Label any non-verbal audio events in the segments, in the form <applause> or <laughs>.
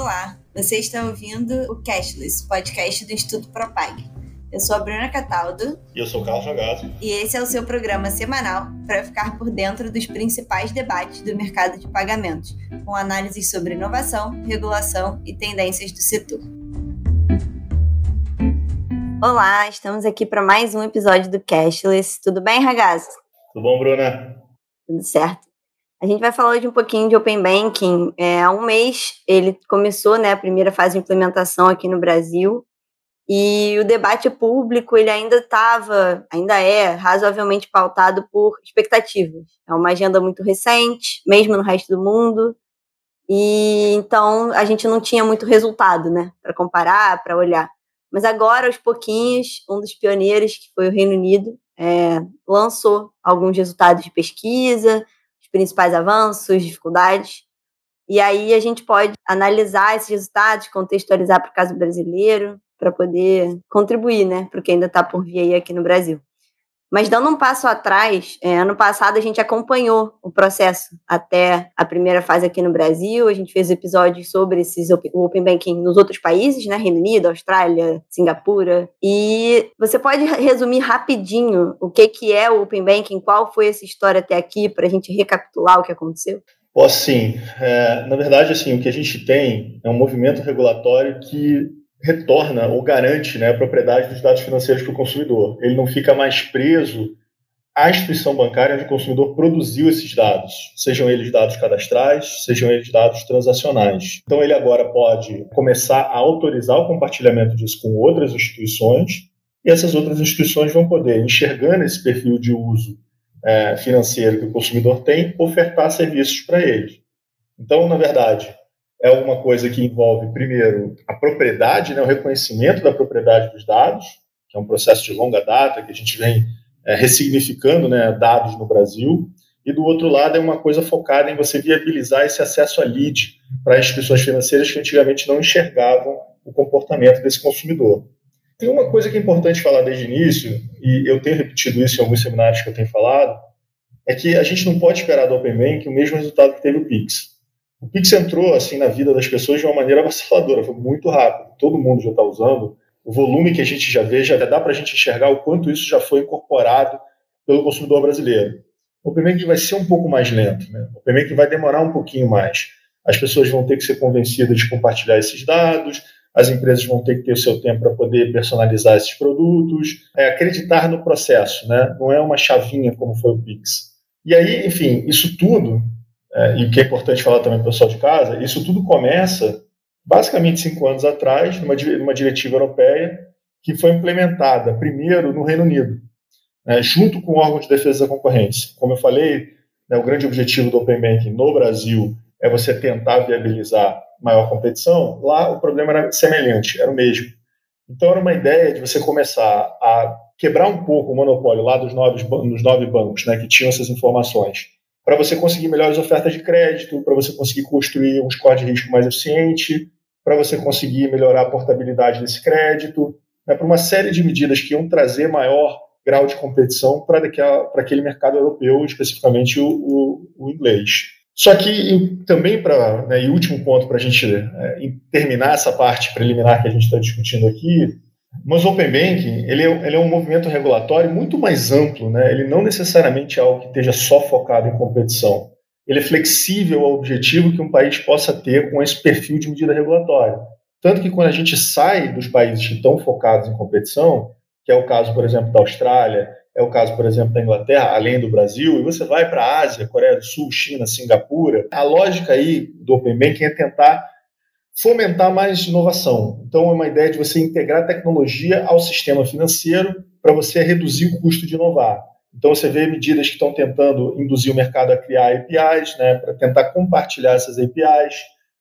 Olá, você está ouvindo o Cashless, podcast do Instituto Propag. Eu sou a Bruna Cataldo. E eu sou o Carlos Jogado. E esse é o seu programa semanal para ficar por dentro dos principais debates do mercado de pagamentos, com análises sobre inovação, regulação e tendências do setor. Olá, estamos aqui para mais um episódio do Cashless. Tudo bem, Ragazzo? Tudo bom, Bruna? Tudo certo. A gente vai falar hoje um pouquinho de Open Banking. É, há um mês ele começou né, a primeira fase de implementação aqui no Brasil e o debate público ele ainda estava, ainda é razoavelmente pautado por expectativas. É uma agenda muito recente, mesmo no resto do mundo, e então a gente não tinha muito resultado, né, para comparar, para olhar. Mas agora, aos pouquinhos, um dos pioneiros, que foi o Reino Unido, é, lançou alguns resultados de pesquisa, principais avanços, dificuldades. E aí a gente pode analisar esses resultados, contextualizar para o caso brasileiro, para poder contribuir né, para o que ainda está por vir aqui no Brasil. Mas dando um passo atrás, é, ano passado a gente acompanhou o processo até a primeira fase aqui no Brasil. A gente fez episódios sobre esses, o Open Banking nos outros países, né? Reino Unido, Austrália, Singapura. E você pode resumir rapidinho o que, que é o Open Banking, qual foi essa história até aqui, para a gente recapitular o que aconteceu? Posso sim. É, na verdade, assim, o que a gente tem é um movimento regulatório que retorna ou garante né, a propriedade dos dados financeiros para o consumidor. Ele não fica mais preso à instituição bancária onde o consumidor produziu esses dados, sejam eles dados cadastrais, sejam eles dados transacionais. Então, ele agora pode começar a autorizar o compartilhamento disso com outras instituições, e essas outras instituições vão poder, enxergando esse perfil de uso é, financeiro que o consumidor tem, ofertar serviços para ele. Então, na verdade, é uma coisa que envolve, primeiro, a propriedade, né, o reconhecimento da propriedade dos dados, que é um processo de longa data, que a gente vem é, ressignificando né, dados no Brasil, e do outro lado é uma coisa focada em você viabilizar esse acesso a lead para instituições financeiras que antigamente não enxergavam o comportamento desse consumidor. Tem uma coisa que é importante falar desde o início, e eu tenho repetido isso em alguns seminários que eu tenho falado, é que a gente não pode esperar do Open Bank o mesmo resultado que teve o Pix. O Pix entrou assim na vida das pessoas de uma maneira <laughs> avassaladora, foi muito rápido. Todo mundo já está usando. O volume que a gente já vê, já dá para a gente enxergar o quanto isso já foi incorporado pelo consumidor brasileiro. O que vai ser um pouco mais lento, né? o que vai demorar um pouquinho mais. As pessoas vão ter que ser convencidas de compartilhar esses dados, as empresas vão ter que ter o seu tempo para poder personalizar esses produtos, é, acreditar no processo, né? não é uma chavinha como foi o Pix. E aí, enfim, isso tudo é, e o que é importante falar também para o pessoal de casa, isso tudo começa basicamente cinco anos atrás, numa, numa diretiva europeia que foi implementada primeiro no Reino Unido, né, junto com o órgão de defesa da concorrência. Como eu falei, né, o grande objetivo do Open Banking no Brasil é você tentar viabilizar maior competição. Lá o problema era semelhante, era o mesmo. Então era uma ideia de você começar a quebrar um pouco o monopólio lá dos nove, dos nove bancos né, que tinham essas informações para você conseguir melhores ofertas de crédito, para você conseguir construir um score de risco mais eficiente, para você conseguir melhorar a portabilidade desse crédito, né, para uma série de medidas que iam trazer maior grau de competição para aquele mercado europeu, especificamente o, o, o inglês. Só que também para, né, e último ponto para a gente é, terminar essa parte preliminar que a gente está discutindo aqui, mas o Open Banking, ele é, ele é, um movimento regulatório muito mais amplo, né? ele não necessariamente é algo que esteja só focado em competição. Ele é flexível ao objetivo que um país possa ter com esse perfil de medida regulatória. Tanto que quando a gente sai dos países que estão focados em competição, que é o caso, por exemplo, da Austrália, é o caso, por exemplo, da Inglaterra, além do Brasil, e você vai para a Ásia, Coreia do Sul, China, Singapura, a lógica aí do Open Banking é tentar fomentar mais inovação. Então, é uma ideia de você integrar tecnologia ao sistema financeiro para você reduzir o custo de inovar. Então, você vê medidas que estão tentando induzir o mercado a criar APIs, né, para tentar compartilhar essas APIs.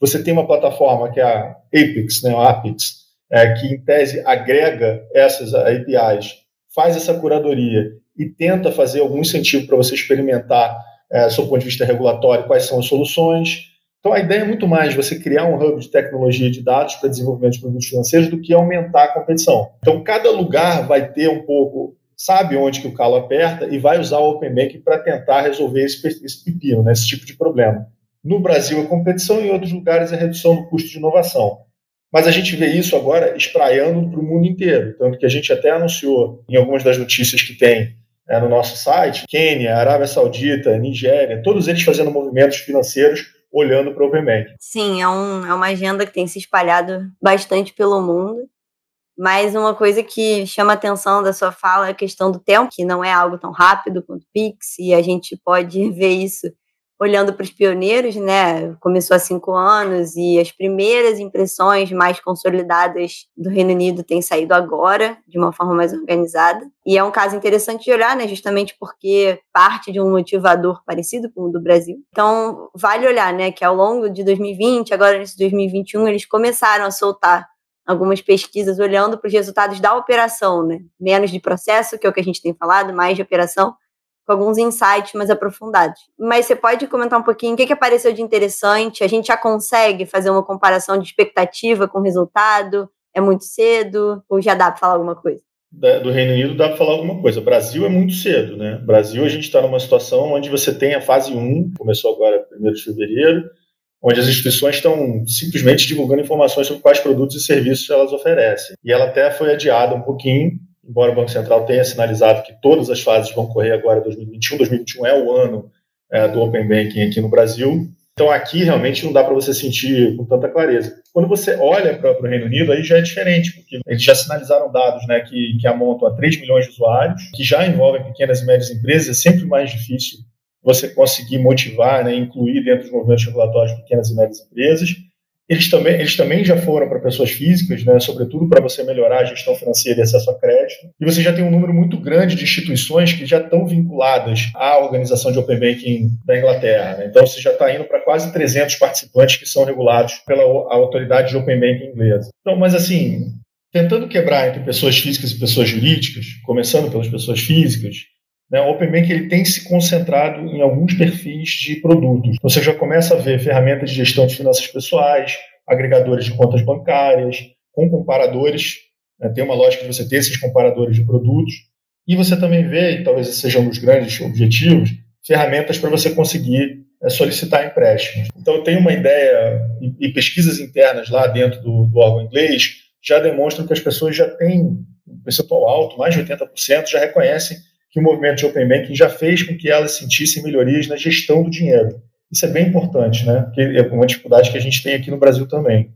Você tem uma plataforma que é a Apex, né, a Apex, é, que, em tese, agrega essas APIs, faz essa curadoria e tenta fazer algum incentivo para você experimentar, é, do ponto de vista regulatório, quais são as soluções. Então, a ideia é muito mais você criar um hub de tecnologia de dados para desenvolvimento de produtos financeiros do que aumentar a competição. Então, cada lugar vai ter um pouco, sabe onde que o calo aperta e vai usar o Open Bank para tentar resolver esse, esse pepino, né, esse tipo de problema. No Brasil, a competição, em outros lugares, a redução do custo de inovação. Mas a gente vê isso agora espraiando para o mundo inteiro. Tanto que a gente até anunciou em algumas das notícias que tem é, no nosso site, Quênia, Arábia Saudita, Nigéria, todos eles fazendo movimentos financeiros olhando para o Open Bank. Sim, é, um, é uma agenda que tem se espalhado bastante pelo mundo. Mas uma coisa que chama atenção da sua fala é a questão do tempo, que não é algo tão rápido quanto o Pix, e a gente pode <laughs> ver isso olhando para os pioneiros, né? Começou há cinco anos e as primeiras impressões mais consolidadas do Reino Unido têm saído agora, de uma forma mais organizada. E é um caso interessante de olhar, né? Justamente porque parte de um motivador parecido com o do Brasil. Então, vale olhar, né? Que ao longo de 2020, agora nesse 2021, eles começaram a soltar algumas pesquisas olhando para os resultados da operação, né? Menos de processo, que é o que a gente tem falado, mais de operação com alguns insights mais aprofundados. Mas você pode comentar um pouquinho o que, que apareceu de interessante? A gente já consegue fazer uma comparação de expectativa com resultado? É muito cedo? Ou já dá para falar alguma coisa? do Reino Unido dá para falar alguma coisa. Brasil é muito cedo, né? Brasil a gente está numa situação onde você tem a fase 1, começou agora 1 de fevereiro, onde as instituições estão simplesmente divulgando informações sobre quais produtos e serviços elas oferecem. E ela até foi adiada um pouquinho embora o Banco Central tenha sinalizado que todas as fases vão correr agora em 2021, 2021 é o ano é, do Open Banking aqui no Brasil. Então aqui realmente não dá para você sentir com tanta clareza. Quando você olha para o Reino Unido, aí já é diferente, porque eles já sinalizaram dados né, que, que amontam a 3 milhões de usuários, que já envolvem pequenas e médias empresas, é sempre mais difícil você conseguir motivar, né, incluir dentro dos movimentos regulatórios pequenas e médias empresas. Eles também, eles também já foram para pessoas físicas, né, sobretudo para você melhorar a gestão financeira e acesso a crédito. E você já tem um número muito grande de instituições que já estão vinculadas à organização de Open Banking da Inglaterra. Né? Então você já está indo para quase 300 participantes que são regulados pela autoridade de Open Banking inglesa. Então, mas assim, tentando quebrar entre pessoas físicas e pessoas jurídicas, começando pelas pessoas físicas, né, o Open Bank ele tem se concentrado em alguns perfis de produtos. Você já começa a ver ferramentas de gestão de finanças pessoais, agregadores de contas bancárias, com comparadores. Né, tem uma lógica de você ter esses comparadores de produtos. E você também vê, e talvez esse seja um dos grandes objetivos, ferramentas para você conseguir é, solicitar empréstimos. Então, eu tenho uma ideia, e, e pesquisas internas lá dentro do, do órgão inglês já demonstram que as pessoas já têm um percentual alto, mais de 80%, já reconhecem que o movimento de Open Banking já fez com que elas sentissem melhorias na gestão do dinheiro. Isso é bem importante, né? Porque é uma dificuldade que a gente tem aqui no Brasil também.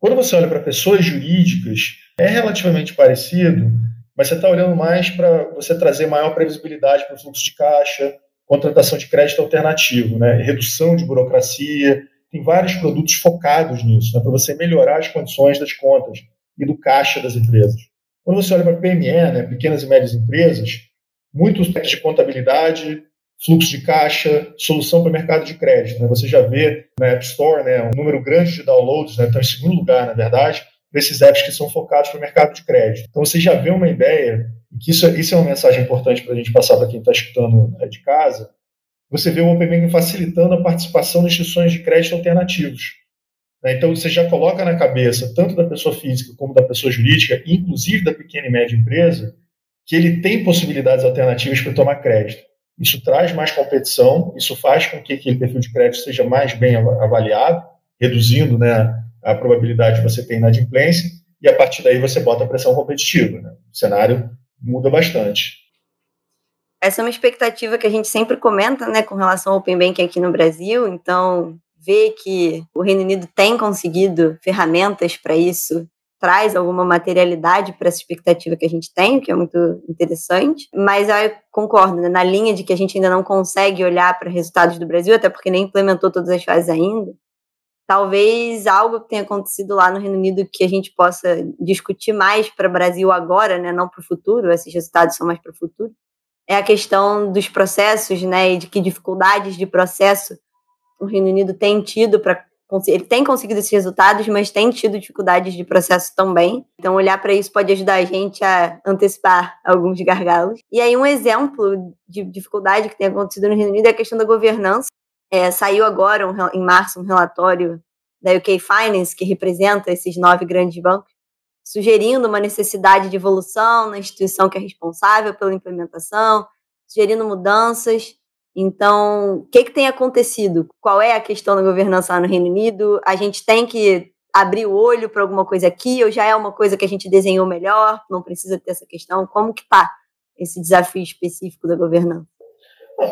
Quando você olha para pessoas jurídicas, é relativamente parecido, mas você está olhando mais para você trazer maior previsibilidade para o fluxo de caixa, contratação de crédito alternativo, né? redução de burocracia. Tem vários produtos focados nisso, né? para você melhorar as condições das contas e do caixa das empresas. Quando você olha para PME, né? pequenas e médias empresas, muitos de contabilidade, fluxo de caixa, solução para o mercado de crédito. Né? Você já vê na App Store né, um número grande de downloads, né? então em segundo lugar, na verdade, desses apps que são focados para o mercado de crédito. Então você já vê uma ideia, e que isso, é, isso é uma mensagem importante para a gente passar para quem está escutando né, de casa, você vê o Open Banking facilitando a participação de instituições de crédito alternativos. Né? Então você já coloca na cabeça, tanto da pessoa física como da pessoa jurídica, inclusive da pequena e média empresa, que ele tem possibilidades alternativas para tomar crédito. Isso traz mais competição, isso faz com que aquele perfil de crédito seja mais bem avaliado, reduzindo né, a probabilidade de você ter inadimplência, e a partir daí você bota a pressão competitiva. Né? O cenário muda bastante. Essa é uma expectativa que a gente sempre comenta né, com relação ao Open Banking aqui no Brasil, então ver que o Reino Unido tem conseguido ferramentas para isso traz alguma materialidade para essa expectativa que a gente tem, o que é muito interessante. Mas eu concordo, né? na linha de que a gente ainda não consegue olhar para resultados do Brasil, até porque nem implementou todas as fases ainda. Talvez algo que tenha acontecido lá no Reino Unido que a gente possa discutir mais para o Brasil agora, né? não para o futuro, esses resultados são mais para o futuro, é a questão dos processos né? e de que dificuldades de processo o Reino Unido tem tido para ele tem conseguido esses resultados, mas tem tido dificuldades de processo também. Então, olhar para isso pode ajudar a gente a antecipar alguns gargalos. E aí, um exemplo de dificuldade que tem acontecido no Reino Unido é a questão da governança. É, saiu agora, um, em março, um relatório da UK Finance, que representa esses nove grandes bancos, sugerindo uma necessidade de evolução na instituição que é responsável pela implementação, sugerindo mudanças. Então, o que, que tem acontecido? Qual é a questão da governança no Reino Unido? A gente tem que abrir o olho para alguma coisa aqui, ou já é uma coisa que a gente desenhou melhor, não precisa ter essa questão? Como que está esse desafio específico da governança?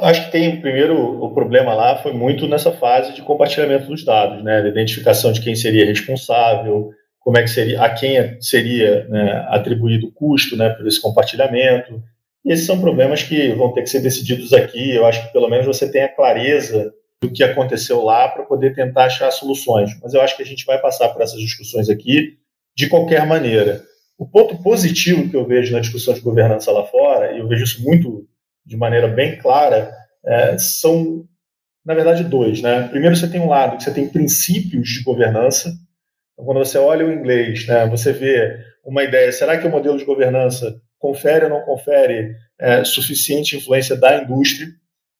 Acho que tem, primeiro, o problema lá foi muito nessa fase de compartilhamento dos dados, né, da identificação de quem seria responsável, como é que seria, a quem seria né, atribuído o custo, né, por esse compartilhamento. E esses são problemas que vão ter que ser decididos aqui. Eu acho que pelo menos você tem a clareza do que aconteceu lá para poder tentar achar soluções. Mas eu acho que a gente vai passar por essas discussões aqui de qualquer maneira. O ponto positivo que eu vejo na discussão de governança lá fora, e eu vejo isso muito de maneira bem clara, é, são, na verdade, dois. Né? Primeiro, você tem um lado que você tem princípios de governança. Então, quando você olha o inglês, né, você vê uma ideia: será que o modelo de governança confere ou não confere é, suficiente influência da indústria?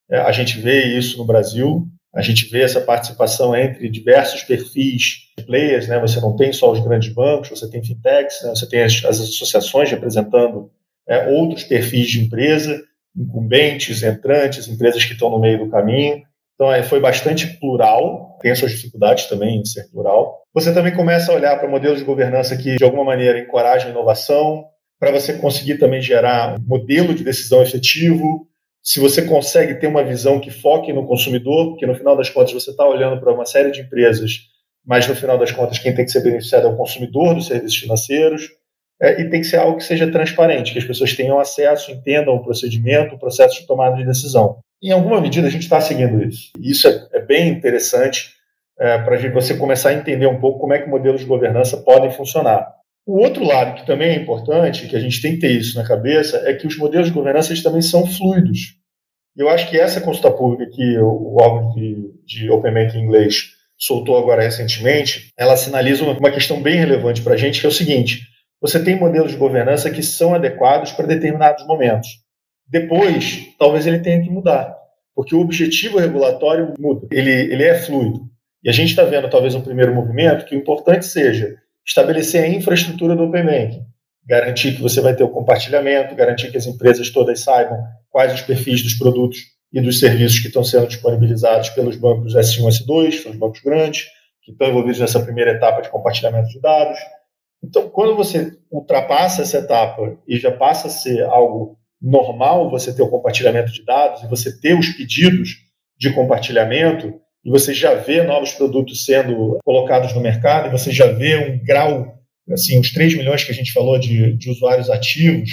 É, a gente vê isso no Brasil, a gente vê essa participação entre diversos perfis de players, né? Você não tem só os grandes bancos, você tem fintechs, né? você tem as, as associações representando é, outros perfis de empresa, incumbentes, entrantes, empresas que estão no meio do caminho. Então, é, foi bastante plural, tem suas dificuldades também em ser plural. Você também começa a olhar para modelos de governança que, de alguma maneira, encorajam inovação, para você conseguir também gerar um modelo de decisão efetivo, se você consegue ter uma visão que foque no consumidor, porque no final das contas você está olhando para uma série de empresas, mas no final das contas quem tem que ser beneficiado é o consumidor dos serviços financeiros, é, e tem que ser algo que seja transparente, que as pessoas tenham acesso, entendam o procedimento, o processo de tomada de decisão. Em alguma medida a gente está seguindo isso. E isso é, é bem interessante é, para você começar a entender um pouco como é que modelos de governança podem funcionar. O outro lado, que também é importante, que a gente tem que ter isso na cabeça, é que os modelos de governança também são fluidos. Eu acho que essa consulta pública que o, órgão de, de Open Banking inglês soltou agora recentemente, ela sinaliza uma, uma questão bem relevante para a gente, que é o seguinte, você tem modelos de governança que são adequados para determinados momentos. Depois, talvez ele tenha que mudar, porque o objetivo regulatório muda, ele, ele é fluido. E a gente está vendo, talvez, um primeiro movimento que o importante seja estabelecer a infraestrutura do Open Banking, garantir que você vai ter o compartilhamento, garantir que as empresas todas saibam quais os perfis dos produtos e dos serviços que estão sendo disponibilizados pelos bancos S1 e S2, são os bancos grandes, que estão envolvidos nessa primeira etapa de compartilhamento de dados. Então, quando você ultrapassa essa etapa e já passa a ser algo normal você ter o compartilhamento de dados e você ter os pedidos de compartilhamento, e você já vê novos produtos sendo colocados no mercado, e você já vê um grau, assim, os 3 milhões que a gente falou de, de usuários ativos,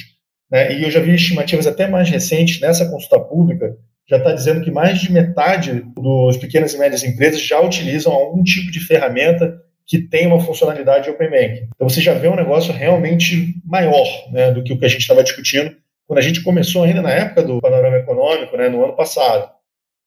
né, e eu já vi estimativas até mais recentes nessa consulta pública, já está dizendo que mais de metade dos pequenas e médias empresas já utilizam algum tipo de ferramenta que tem uma funcionalidade de Open Banking. Então você já vê um negócio realmente maior né, do que o que a gente estava discutindo quando a gente começou ainda na época do panorama econômico, né, no ano passado.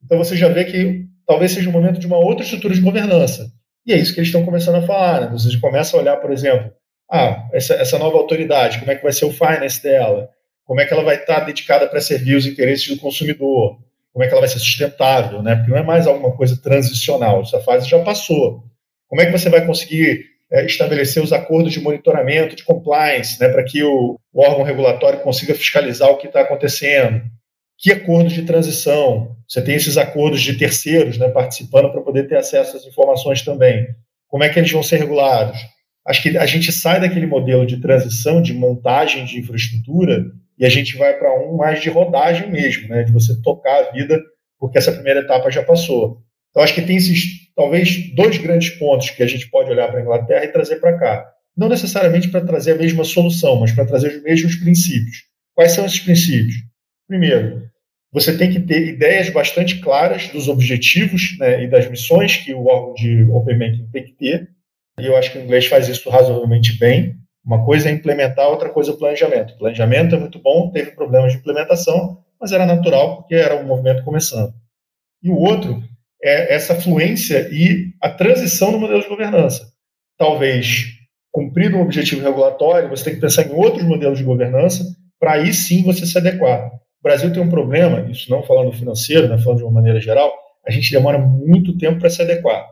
Então você já vê que talvez seja o momento de uma outra estrutura de governança. E é isso que eles estão começando a falar. Né? Você começa a olhar, por exemplo, ah, essa, essa nova autoridade, como é que vai ser o finance dela? Como é que ela vai estar dedicada para servir os interesses do consumidor? Como é que ela vai ser sustentável? Né? Porque não é mais alguma coisa transicional, essa fase já passou. Como é que você vai conseguir é, estabelecer os acordos de monitoramento, de compliance, né, para que o, o órgão regulatório consiga fiscalizar o que está acontecendo? Que acordos de transição? Você tem esses acordos de terceiros né, participando para poder ter acesso às informações também. Como é que eles vão ser regulados? Acho que a gente sai daquele modelo de transição, de montagem de infraestrutura, e a gente vai para um mais de rodagem mesmo, né, de você tocar a vida, porque essa primeira etapa já passou. Então, acho que tem esses, talvez, dois grandes pontos que a gente pode olhar para a Inglaterra e trazer para cá. Não necessariamente para trazer a mesma solução, mas para trazer os mesmos princípios. Quais são esses princípios? Primeiro, você tem que ter ideias bastante claras dos objetivos né, e das missões que o órgão de Open Banking tem que ter. E eu acho que o inglês faz isso razoavelmente bem. Uma coisa é implementar, outra coisa é o planejamento. O planejamento é muito bom, teve problemas de implementação, mas era natural porque era um movimento começando. E o outro é essa fluência e a transição no modelo de governança. Talvez, cumprido um objetivo regulatório, você tem que pensar em outros modelos de governança para aí sim você se adequar. O Brasil tem um problema, isso não falando financeiro, né, falando de uma maneira geral, a gente demora muito tempo para se adequar.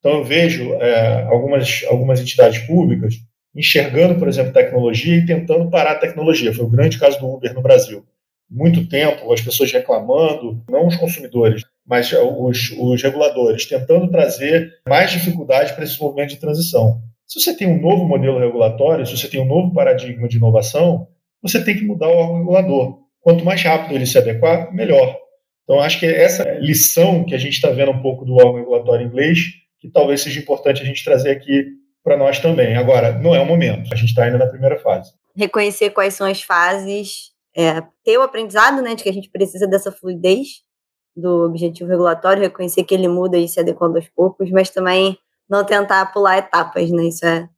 Então, eu vejo é, algumas, algumas entidades públicas enxergando, por exemplo, tecnologia e tentando parar a tecnologia. Foi o grande caso do Uber no Brasil. muito tempo, as pessoas reclamando, não os consumidores, mas os, os reguladores, tentando trazer mais dificuldade para esse movimento de transição. Se você tem um novo modelo regulatório, se você tem um novo paradigma de inovação, você tem que mudar o regulador. Quanto mais rápido ele se adequar, melhor. Então, acho que essa lição que a gente está vendo um pouco do órgão regulatório inglês, que talvez seja importante a gente trazer aqui para nós também. Agora, não é o momento, a gente está ainda na primeira fase. Reconhecer quais são as fases, é, ter o aprendizado né, de que a gente precisa dessa fluidez do objetivo regulatório, reconhecer que ele muda e se adequando aos poucos, mas também não tentar pular etapas, né? Isso é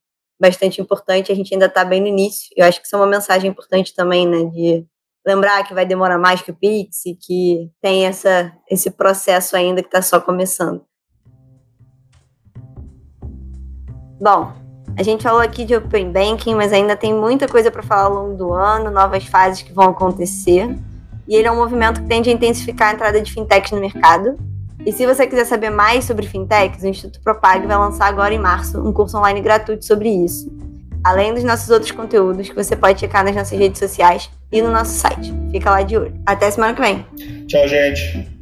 bastante importante. A gente ainda está bem no início. Eu acho que isso é uma mensagem importante também, né? De lembrar que vai demorar mais que o Pix e que tem essa, esse processo ainda que está só começando. Bom, a gente falou aqui de Open Banking, mas ainda tem muita coisa para falar ao longo do ano, novas fases que vão acontecer. E ele é um movimento que tende a intensificar a entrada de fintechs no mercado. E se você quiser saber mais sobre fintechs, o Instituto Propag vai lançar agora em março um curso online gratuito sobre isso. Além dos nossos outros conteúdos que você pode checar nas nossas redes sociais e no nosso site. Fica lá de olho. Até semana que vem. Tchau, gente.